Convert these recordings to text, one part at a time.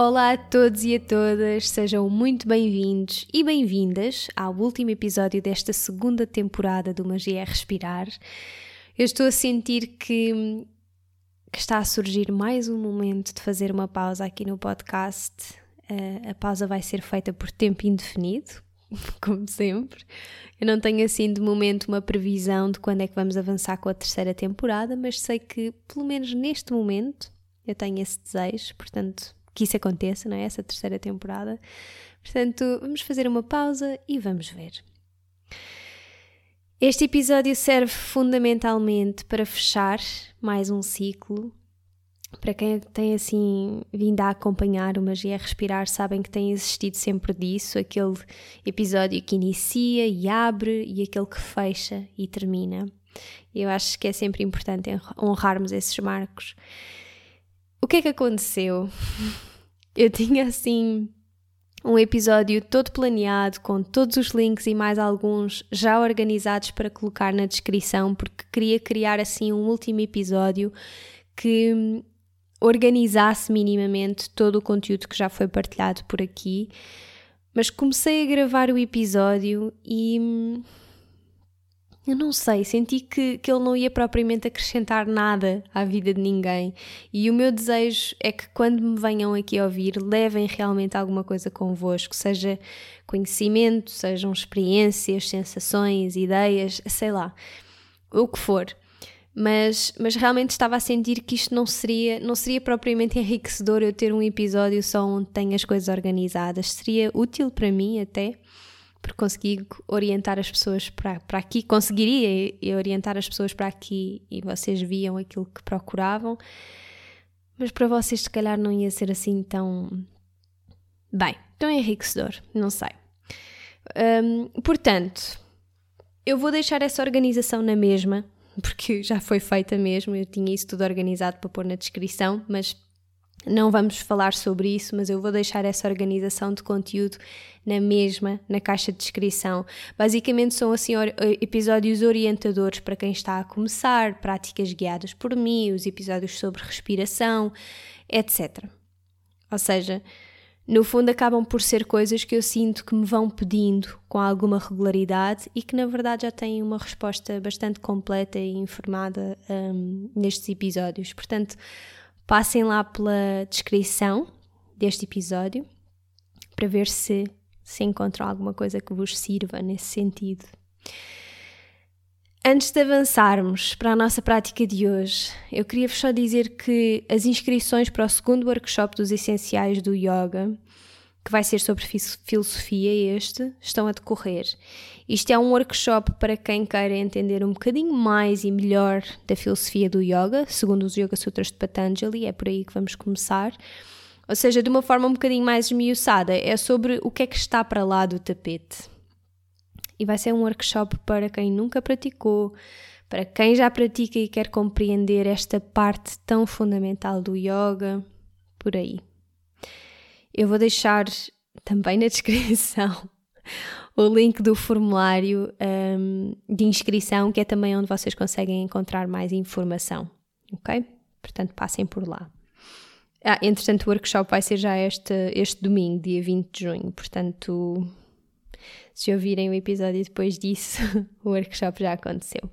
Olá a todos e a todas, sejam muito bem-vindos e bem-vindas ao último episódio desta segunda temporada do Magia é Respirar. Eu estou a sentir que, que, está a surgir mais um momento de fazer uma pausa aqui no podcast. Uh, a pausa vai ser feita por tempo indefinido, como sempre. Eu não tenho assim de momento uma previsão de quando é que vamos avançar com a terceira temporada, mas sei que, pelo menos neste momento, eu tenho esse desejo, portanto que isso aconteça, não é? Essa terceira temporada. Portanto, vamos fazer uma pausa e vamos ver. Este episódio serve fundamentalmente para fechar mais um ciclo. Para quem tem assim vindo a acompanhar o Magia Respirar, sabem que tem existido sempre disso, aquele episódio que inicia e abre e aquele que fecha e termina. Eu acho que é sempre importante honrarmos esses marcos. O que é que aconteceu? Eu tinha assim um episódio todo planeado, com todos os links e mais alguns já organizados para colocar na descrição, porque queria criar assim um último episódio que organizasse minimamente todo o conteúdo que já foi partilhado por aqui. Mas comecei a gravar o episódio e eu não sei, senti que, que ele não ia propriamente acrescentar nada à vida de ninguém. E o meu desejo é que quando me venham aqui ouvir, levem realmente alguma coisa convosco, seja conhecimento, sejam experiências, sensações, ideias, sei lá, o que for. Mas, mas realmente estava a sentir que isto não seria, não seria propriamente enriquecedor eu ter um episódio só onde tenho as coisas organizadas. Seria útil para mim até porque consegui orientar as pessoas para, para aqui, conseguiria orientar as pessoas para aqui e vocês viam aquilo que procuravam, mas para vocês se calhar não ia ser assim tão bem, tão enriquecedor, não sei. Um, portanto, eu vou deixar essa organização na mesma, porque já foi feita mesmo, eu tinha isso tudo organizado para pôr na descrição, mas não vamos falar sobre isso, mas eu vou deixar essa organização de conteúdo na mesma, na caixa de descrição. Basicamente são assim episódios orientadores para quem está a começar, práticas guiadas por mim, os episódios sobre respiração, etc. Ou seja, no fundo acabam por ser coisas que eu sinto que me vão pedindo com alguma regularidade e que na verdade já têm uma resposta bastante completa e informada um, nestes episódios. Portanto, Passem lá pela descrição deste episódio para ver se, se encontram alguma coisa que vos sirva nesse sentido. Antes de avançarmos para a nossa prática de hoje, eu queria-vos só dizer que as inscrições para o segundo workshop dos essenciais do yoga que vai ser sobre filosofia este, estão a decorrer. Isto é um workshop para quem queira entender um bocadinho mais e melhor da filosofia do yoga, segundo os Yoga Sutras de Patanjali, é por aí que vamos começar. Ou seja, de uma forma um bocadinho mais esmiuçada, é sobre o que é que está para lá do tapete. E vai ser um workshop para quem nunca praticou, para quem já pratica e quer compreender esta parte tão fundamental do yoga, por aí. Eu vou deixar também na descrição o link do formulário um, de inscrição, que é também onde vocês conseguem encontrar mais informação, ok? Portanto, passem por lá. Ah, entretanto, o workshop vai ser já este, este domingo, dia 20 de junho, portanto, se ouvirem o episódio depois disso, o workshop já aconteceu.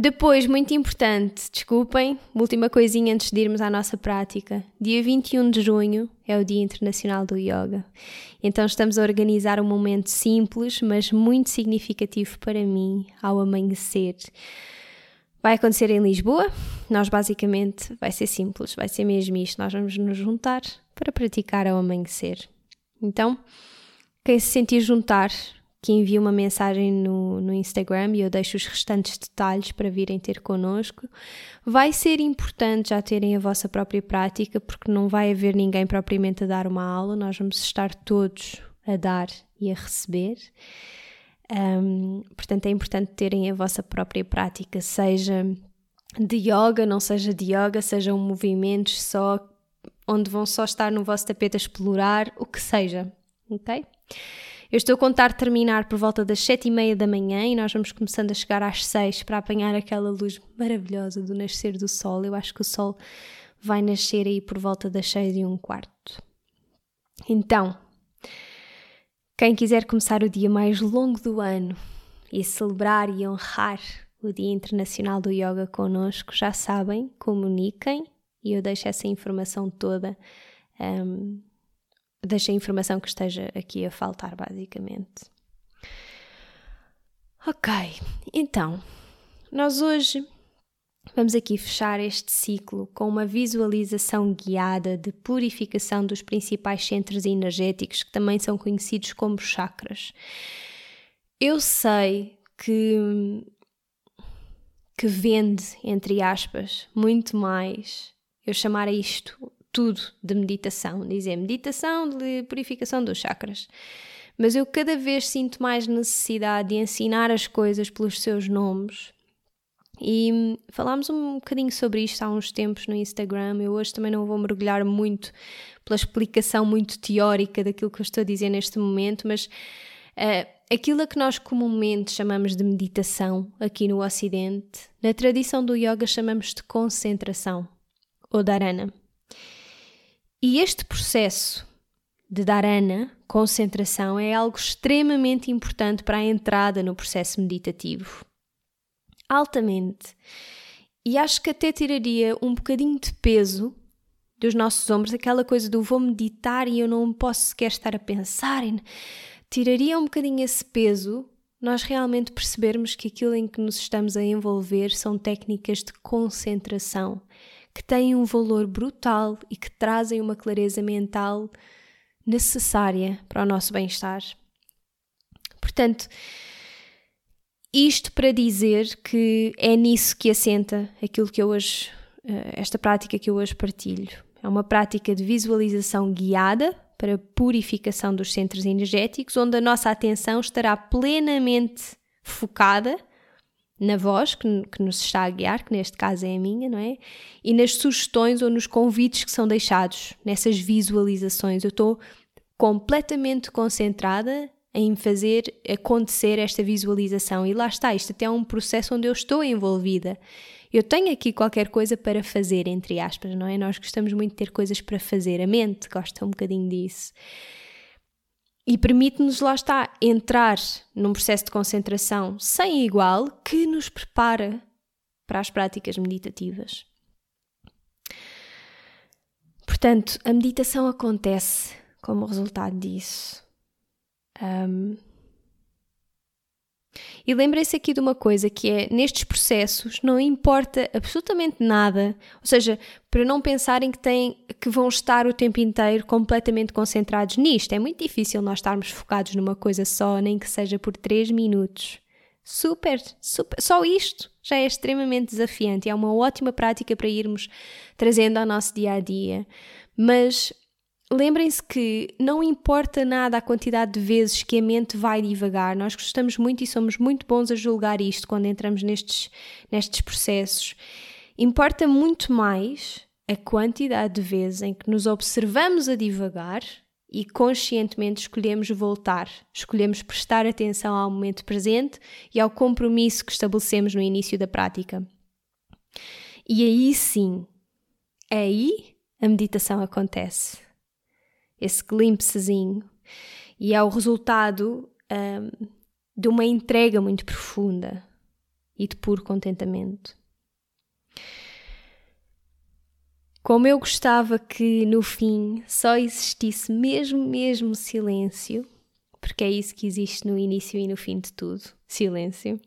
Depois, muito importante, desculpem, última coisinha antes de irmos à nossa prática. Dia 21 de junho é o Dia Internacional do Yoga. Então estamos a organizar um momento simples, mas muito significativo para mim ao amanhecer. Vai acontecer em Lisboa. Nós basicamente vai ser simples, vai ser mesmo isto. Nós vamos nos juntar para praticar ao amanhecer. Então, quem se sentir juntar, que envie uma mensagem no, no Instagram e eu deixo os restantes detalhes para virem ter connosco. Vai ser importante já terem a vossa própria prática, porque não vai haver ninguém propriamente a dar uma aula, nós vamos estar todos a dar e a receber. Um, portanto, é importante terem a vossa própria prática, seja de yoga, não seja de yoga, sejam movimentos só onde vão só estar no vosso tapete a explorar, o que seja, ok? Eu estou a contar terminar por volta das sete e meia da manhã e nós vamos começando a chegar às seis para apanhar aquela luz maravilhosa do nascer do sol. Eu acho que o sol vai nascer aí por volta das seis e um quarto. Então, quem quiser começar o dia mais longo do ano e celebrar e honrar o Dia Internacional do Yoga connosco, já sabem, comuniquem e eu deixo essa informação toda um, deixa a informação que esteja aqui a faltar, basicamente. Ok, então, nós hoje vamos aqui fechar este ciclo com uma visualização guiada de purificação dos principais centros energéticos, que também são conhecidos como chakras. Eu sei que que vende, entre aspas, muito mais eu chamar a isto tudo de meditação, dizer meditação de purificação dos chakras. Mas eu cada vez sinto mais necessidade de ensinar as coisas pelos seus nomes. E falámos um bocadinho sobre isto há uns tempos no Instagram. Eu hoje também não vou mergulhar muito pela explicação muito teórica daquilo que eu estou a dizer neste momento, mas uh, aquilo a que nós comumente chamamos de meditação aqui no Ocidente, na tradição do yoga chamamos de concentração ou dharana. E este processo de dharana, concentração, é algo extremamente importante para a entrada no processo meditativo. Altamente. E acho que até tiraria um bocadinho de peso dos nossos ombros, aquela coisa do vou meditar e eu não posso sequer estar a pensar. Tiraria um bocadinho esse peso nós realmente percebermos que aquilo em que nos estamos a envolver são técnicas de concentração que têm um valor brutal e que trazem uma clareza mental necessária para o nosso bem-estar. Portanto, isto para dizer que é nisso que assenta aquilo que eu hoje, eh, esta prática que eu hoje partilho. É uma prática de visualização guiada para purificação dos centros energéticos, onde a nossa atenção estará plenamente focada na voz que, que, nos está a guiar, que neste caso é a minha, não é? E nas sugestões ou nos convites que são deixados, nessas visualizações. Eu estou completamente concentrada em fazer acontecer esta visualização. E lá está, isto até é um processo onde eu estou envolvida. Eu tenho aqui qualquer coisa para fazer, entre aspas, não é? Nós gostamos muito de ter coisas para fazer, a mente gosta um bocadinho disso e permite-nos, lá está, entrar num processo de concentração sem igual que nos prepara para as práticas meditativas. Portanto, a meditação acontece como resultado disso. Um, e lembrem-se aqui de uma coisa que é, nestes processos não importa absolutamente nada, ou seja, para não pensarem que, têm, que vão estar o tempo inteiro completamente concentrados nisto. É muito difícil nós estarmos focados numa coisa só, nem que seja por 3 minutos. Super, super, só isto já é extremamente desafiante e é uma ótima prática para irmos trazendo ao nosso dia a dia. Mas lembrem-se que não importa nada a quantidade de vezes que a mente vai divagar, nós gostamos muito e somos muito bons a julgar isto quando entramos nestes, nestes processos. Importa muito mais a quantidade de vezes em que nos observamos a divagar e conscientemente escolhemos voltar, escolhemos prestar atenção ao momento presente e ao compromisso que estabelecemos no início da prática. E aí sim, aí a meditação acontece esse glimpsezinho. E é o resultado um, de uma entrega muito profunda. e de puro contentamento. Como eu gostava que no fim só existisse mesmo, mesmo silêncio, porque é isso que existe no início e no fim de tudo silêncio.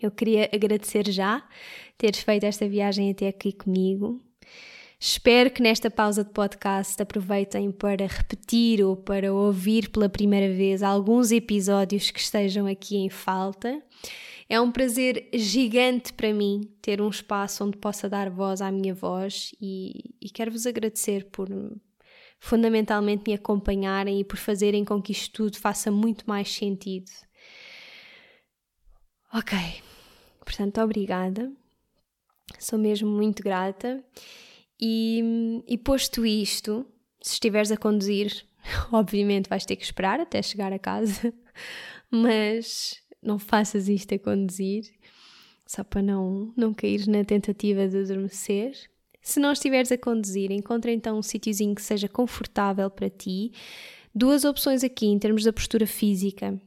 Eu queria agradecer já teres feito esta viagem até aqui comigo. Espero que nesta pausa de podcast aproveitem para repetir ou para ouvir pela primeira vez alguns episódios que estejam aqui em falta. É um prazer gigante para mim ter um espaço onde possa dar voz à minha voz e, e quero-vos agradecer por fundamentalmente me acompanharem e por fazerem com que isto tudo faça muito mais sentido. Ok, portanto, obrigada. Sou mesmo muito grata. E, e posto isto, se estiveres a conduzir, obviamente vais ter que esperar até chegar a casa, mas não faças isto a conduzir, só para não, não cair na tentativa de adormecer. Se não estiveres a conduzir, encontra então um sítiozinho que seja confortável para ti. Duas opções aqui em termos da postura física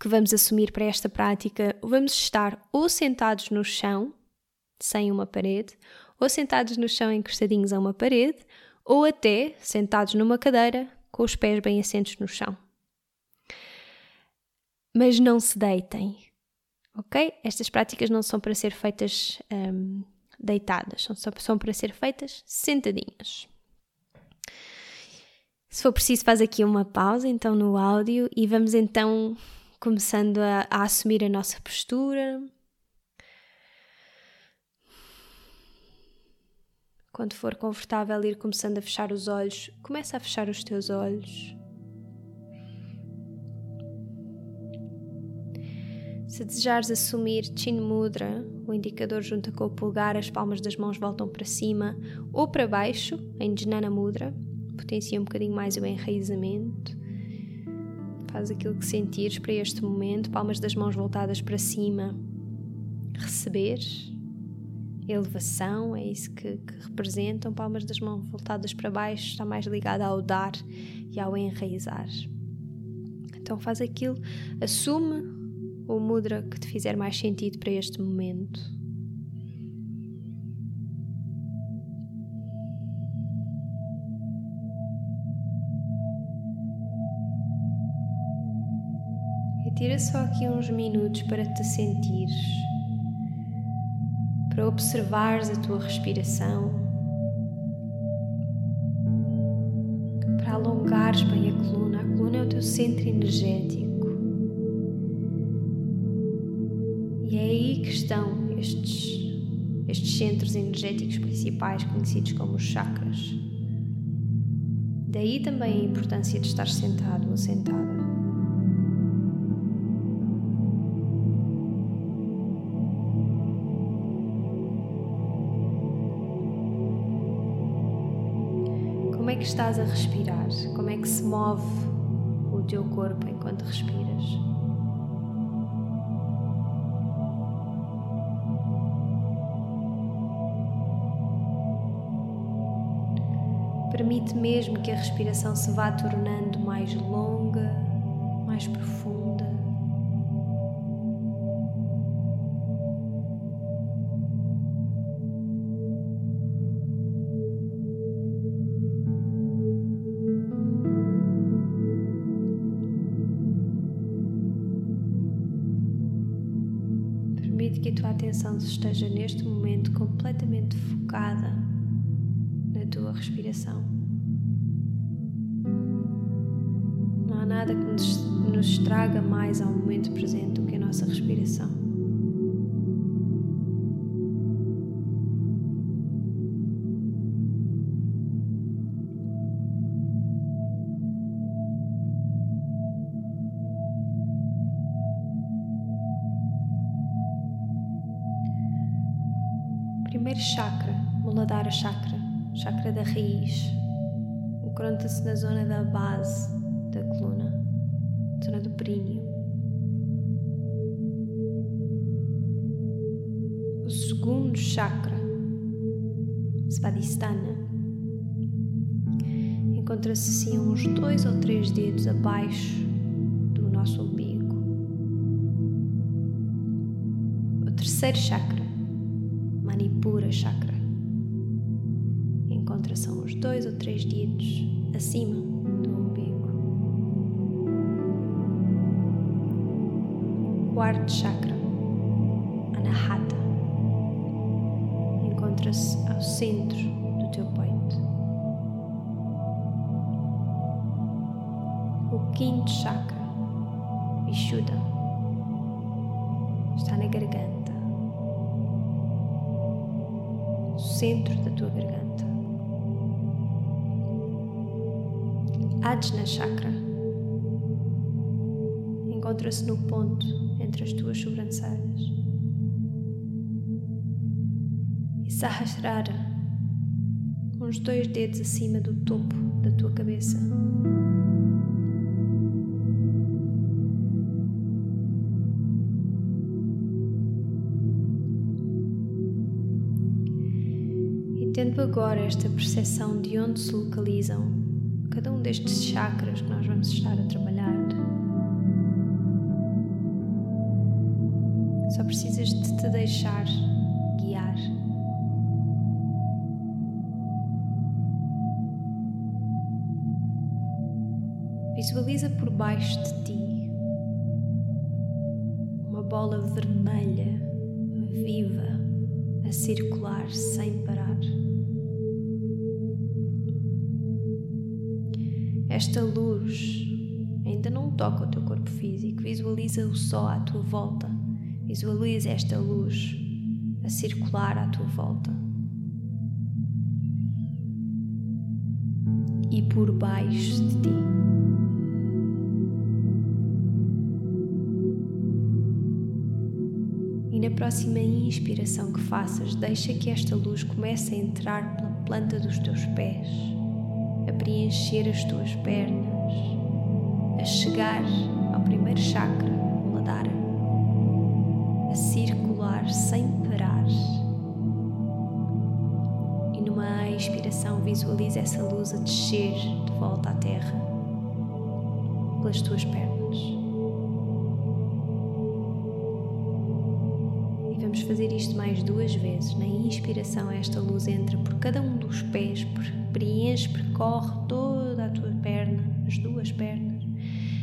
que vamos assumir para esta prática. Vamos estar ou sentados no chão, sem uma parede, ou sentados no chão encostadinhos a uma parede, ou até sentados numa cadeira com os pés bem assentos no chão mas não se deitem, ok? Estas práticas não são para ser feitas um, deitadas, são, são para ser feitas sentadinhas. Se for preciso, faz aqui uma pausa então no áudio e vamos então começando a, a assumir a nossa postura. Quando for confortável ir começando a fechar os olhos, começa a fechar os teus olhos. Se desejares assumir Chin Mudra, o indicador junta com o polegar, as palmas das mãos voltam para cima ou para baixo, em Jnana Mudra, potencia um bocadinho mais o enraizamento. Faz aquilo que sentires para este momento, palmas das mãos voltadas para cima, receber, elevação, é isso que, que representam. Palmas das mãos voltadas para baixo, está mais ligada ao dar e ao enraizar. Então faz aquilo, assume o mudra que te fizer mais sentido para este momento. E tira só aqui uns minutos para te sentires, para observares a tua respiração, para alongares bem a coluna. A coluna é o teu centro energético. estão estes, estes centros energéticos principais conhecidos como os chakras. Daí também a importância de estar sentado ou sentada. Estás a respirar? Como é que se move o teu corpo enquanto respiras? Permite mesmo que a respiração se vá tornando mais longa, mais profunda. Atenção esteja neste momento completamente focada na tua respiração. Não há nada que nos, nos mais ao momento presente do que a nossa respiração. Encontra-se na zona da base da coluna, zona do períneo. O segundo chakra, Svadhisthana, encontra-se assim uns dois ou três dedos abaixo do nosso umbigo. terceiro chakra, Manipura Chakra. Encontra-se uns dois ou três dedos acima do umbigo. Quarto chakra, Anahata. Encontra-se ao centro do teu peito. O quinto chakra, Vishuddha, está na garganta, centro da tua garganta. Ajna Chakra encontra-se no ponto entre as tuas sobrancelhas. E Sahasrara, uns dois dedos acima do topo da tua cabeça. E tendo agora esta percepção de onde se localizam cada um destes chakras que nós vamos estar a trabalhar, só precisas de te deixar guiar. Visualiza por baixo de ti uma bola vermelha, viva, a circular sem parar. Esta luz ainda não toca o teu corpo físico, visualiza-o só à tua volta. Visualiza esta luz a circular à tua volta. E por baixo de ti. E na próxima inspiração que faças, deixa que esta luz comece a entrar pela planta dos teus pés, preencher as tuas pernas, a chegar ao primeiro chakra, Muladhara, a circular sem parar. E numa expiração, visualiza essa luz a descer de volta à terra pelas tuas pernas. Fazer isto mais duas vezes. Na inspiração, esta luz entra por cada um dos pés, preenche, percorre toda a tua perna, as duas pernas,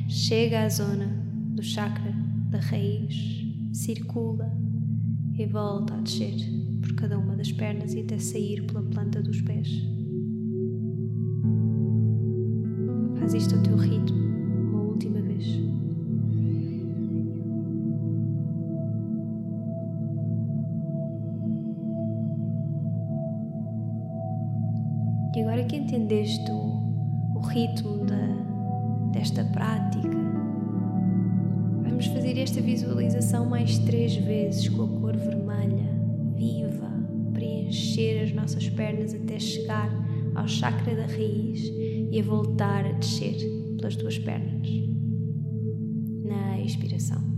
chega à zona do chakra da raiz, circula e volta a descer por cada uma das pernas e até sair pela planta dos pés. Faz isto ao teu ritmo, entendeste o, o ritmo da, desta prática, vamos fazer esta visualização mais três vezes com a cor vermelha, viva, preencher as nossas pernas até chegar ao chakra da raiz e a voltar a descer pelas tuas pernas. Na expiração.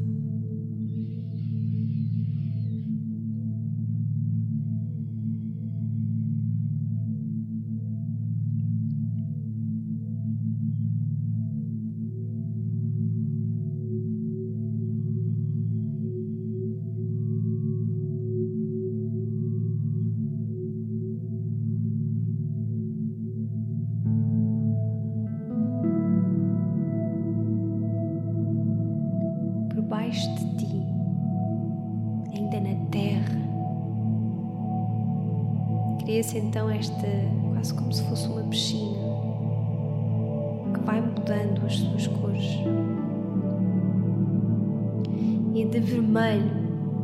De vermelho,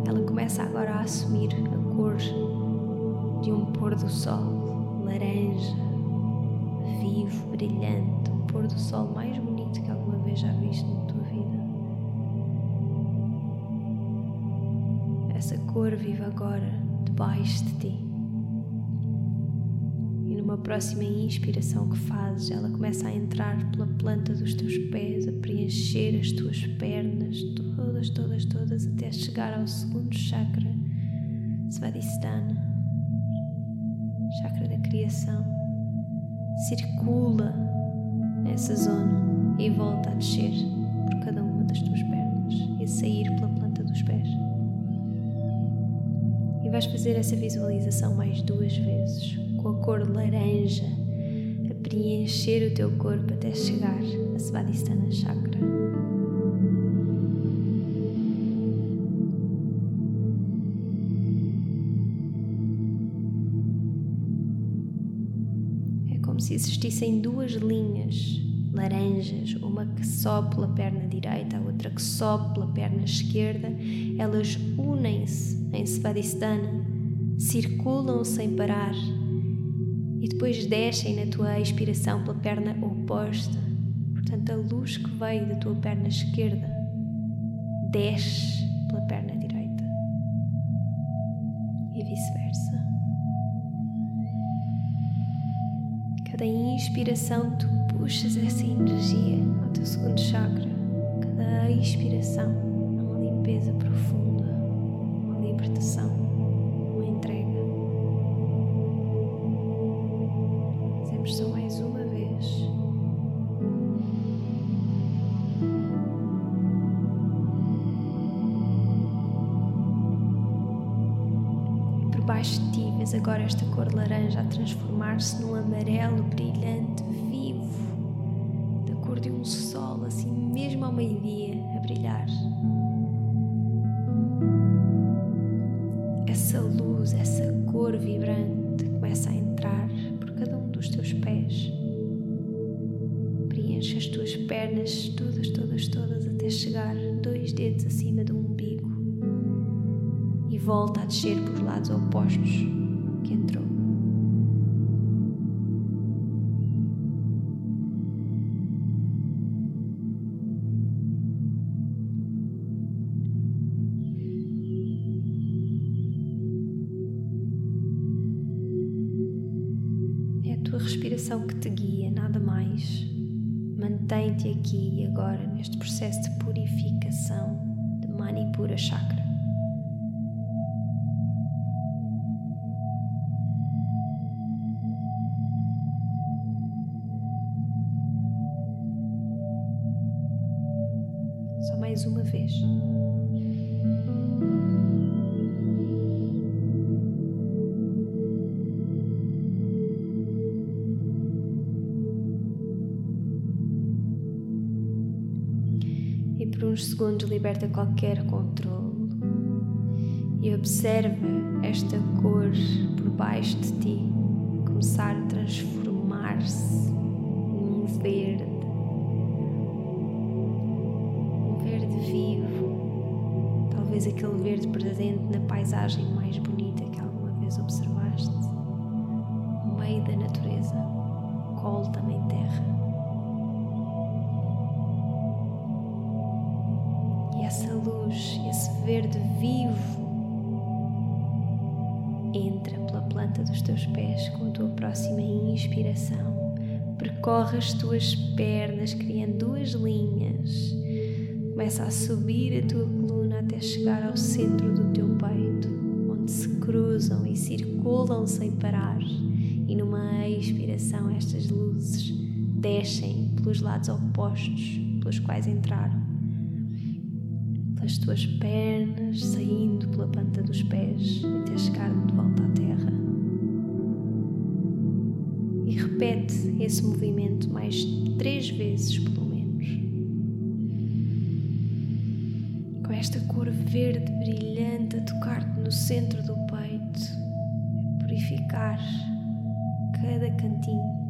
ela começa agora a assumir a cor de um pôr do sol, laranja, vivo, brilhante, o pôr do sol mais bonito que alguma vez já viste na tua vida. Essa cor vive agora debaixo de ti. Próxima inspiração que fazes, ela começa a entrar pela planta dos teus pés, a preencher as tuas pernas, todas, todas, todas, até chegar ao segundo chakra, Svadhisthana, chakra da criação. Circula nessa zona e volta a descer por cada uma das tuas pernas e a sair pela planta dos pés. E vais fazer essa visualização mais duas vezes, com a cor laranja, a preencher o teu corpo até chegar a Svadhisthana Chakra. É como se existissem duas linhas laranjas, uma que sobe pela perna direita, a outra que sobe pela perna esquerda, elas unem-se em Svadhisthana, circulam sem parar e depois descem na tua expiração pela perna oposta. Portanto, a luz que veio da tua perna esquerda desce pela perna direita e vice-versa. Cada inspiração tu puxas essa energia ao teu segundo chakra. Cada expiração é uma limpeza profunda, uma libertação, Vês agora esta cor laranja a transformar-se num amarelo brilhante de um sol, assim mesmo ao meio-dia, a brilhar. Essa luz, essa cor vibrante começa a entrar por cada um dos teus pés. Preenche as tuas pernas todas, todas, todas até chegar dois dedos acima do umbigo volta a descer por lados opostos que entrou. respiração que te guia, nada mais. Mantém-te aqui e agora neste processo de purificação de Manipura Chakra. Mais uma vez. por uns segundos liberta qualquer controle e observa esta cor por baixo de ti começar a transformar-se num verde, aquele verde presente na paisagem mais bonita que alguma vez observaste, no meio da natureza, colo também terra. essa luz, esse verde vivo entra pela planta dos teus pés com a tua próxima inspiração. Percorre as tuas pernas, criando duas linhas. Começa a subir a tua coluna chegar ao centro do teu peito, onde se cruzam e circulam sem parar. E numa expiração, estas luzes descem pelos lados opostos pelos quais entraram as tuas pernas saindo pela planta dos pés até chegar de volta à terra. E repete esse movimento mais três vezes, cor verde brilhante a tocar-te no centro do peito, a purificar cada cantinho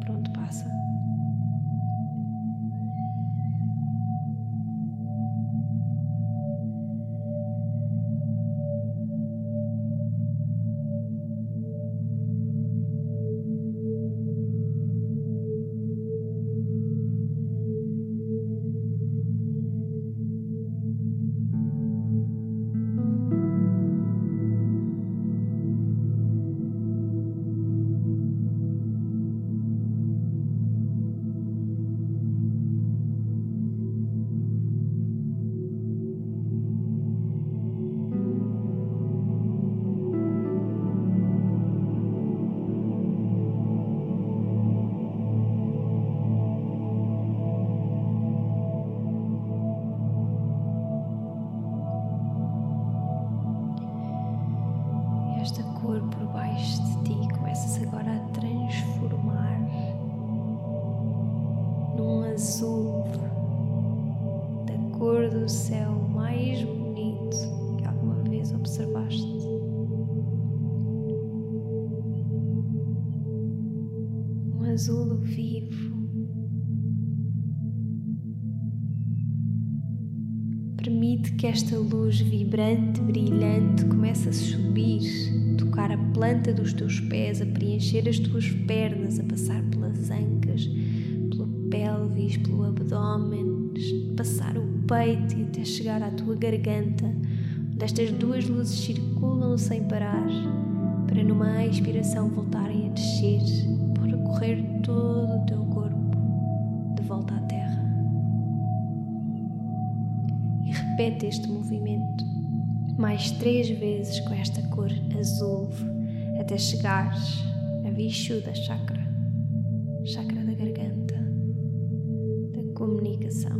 luz vibrante, brilhante, comece a subir, tocar a planta dos teus pés, a preencher as tuas pernas, a passar pelas ancas, pela pelvis, pelo abdômen, passar o peito e até chegar à tua garganta, onde estas duas luzes circulam sem parar, para numa expiração voltarem a descer, por recorrer todo o teu corpo de volta à terra. Repete este movimento mais três vezes com esta cor azul até chegares a Vishuddha Chakra, chakra da garganta, da comunicação.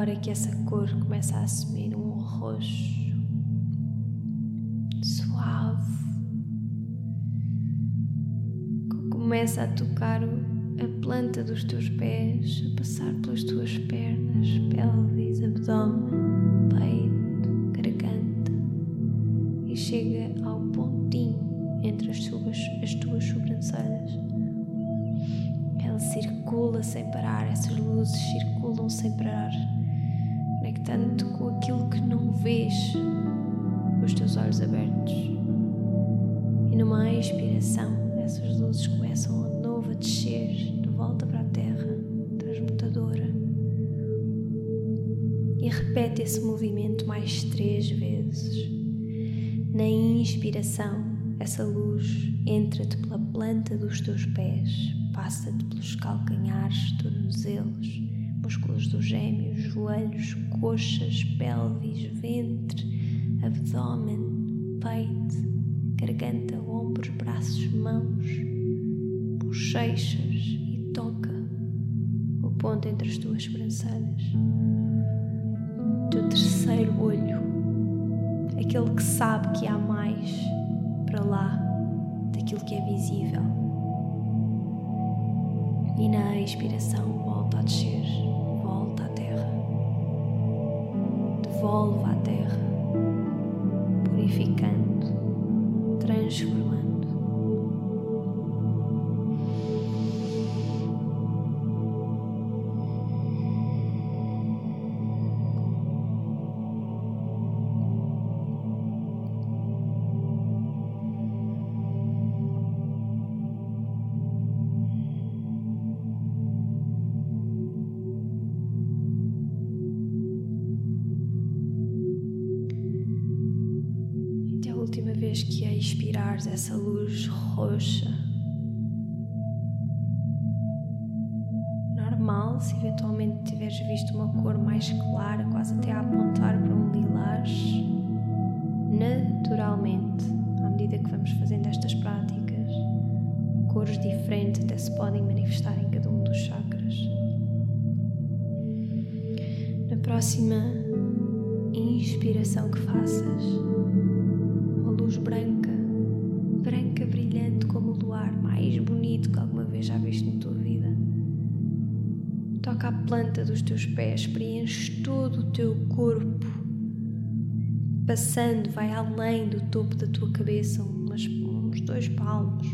Agora que essa cor comece a assumir um roxo suave que começa a tocar a planta dos teus pés, a passar pelas tuas pernas, pelvis, abdômen, peito, garganta e chega ao pontinho entre as tuas, as tuas sobrancelhas. Ela circula sem parar, essas luzes circulam sem parar, conectando-te com aquilo que não vês com os teus olhos abertos. E numa expiração, essas luzes começam de novo a descer de volta para a terra, transmutadora. E repete esse movimento mais três vezes. Na inspiração, essa luz entra-te pela planta dos teus pés, passa-te pelos calcanhares, tornozelos, músculos dos gêmeos, joelhos, coxas, pelvis, ventre, abdômen, peito, garganta, ombros, braços, mãos, bochechas e toca o ponto entre as tuas sobrancelhas. Teu terceiro olho, aquele que sabe que há mais para lá daquilo que é visível. E na expiração volta a descer, devolve à terra, purificando, planta dos teus pés, preenche todo o teu corpo, passando, vai além do topo da tua cabeça, umas, uns dois palmos.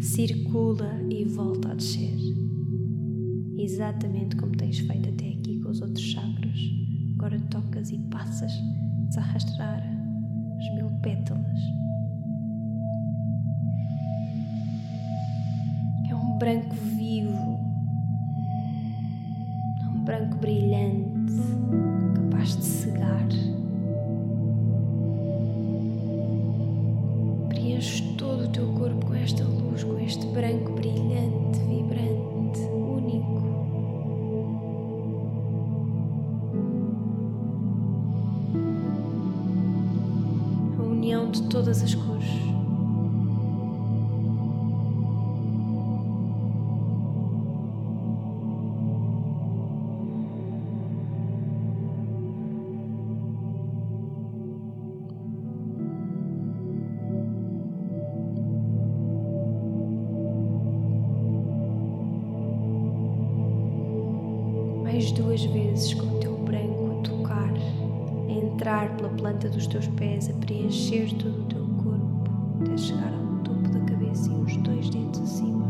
Circula e volta a descer. exatamente como tens feito até aqui com os outros chakras. Agora tocas e passas a arrastar as mil pétalas. É um branco vivo, branco brilhante, capaz de cegar. Preenches todo o teu corpo com esta luz, com este branco brilhante, vibrante, único. A união de todas as cores. Preencher todo o teu corpo, até chegar ao topo da cabeça e uns dois dedos acima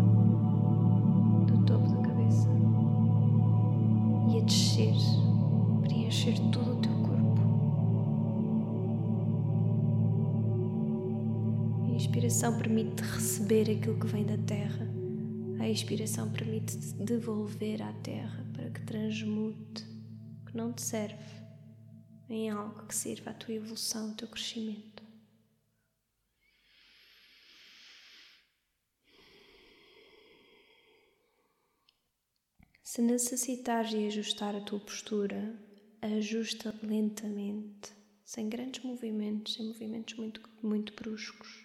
do topo da cabeça. E a descer, preencher todo o teu corpo. A inspiração permite receber aquilo que vem da terra. A expiração permite-te devolver à terra para que transmute o que não te serve em algo que sirva à tua evolução, ao teu crescimento. Se necessitares de ajustar a tua postura, ajusta lentamente, sem grandes movimentos, sem movimentos muito, muito bruscos.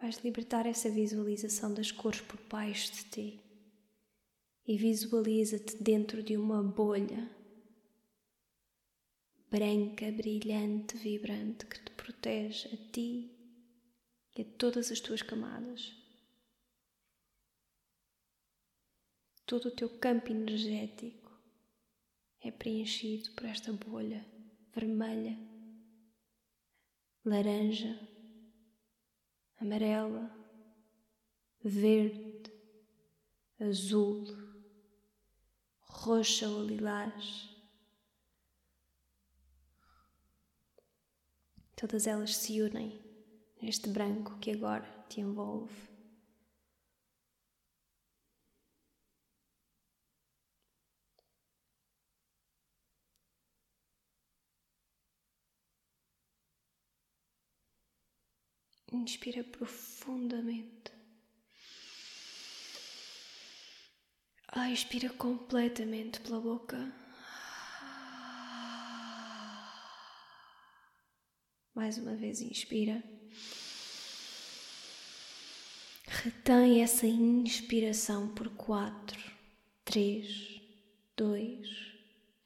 Vais libertar essa visualização das cores por baixo de ti e visualiza-te dentro de uma bolha branca, brilhante, vibrante que te protege a ti e a todas as tuas camadas. Todo o teu campo energético é preenchido por esta bolha vermelha, laranja, amarela, verde, azul, roxa ou lilás. Todas elas se unem neste branco que agora te envolve. Inspira profundamente. Ah, expira completamente pela boca. Mais uma vez, inspira. Retém essa inspiração por quatro, três, dois,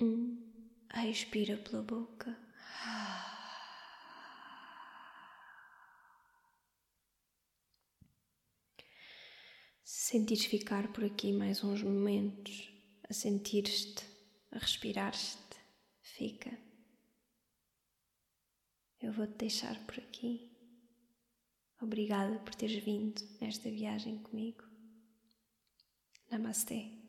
um. Expira pela boca. Se sentires ficar por aqui mais uns momentos, a sentir-te, a respirar-te, fica. Eu vou-te deixar por aqui. Obrigada por teres vindo nesta viagem comigo. Namastê.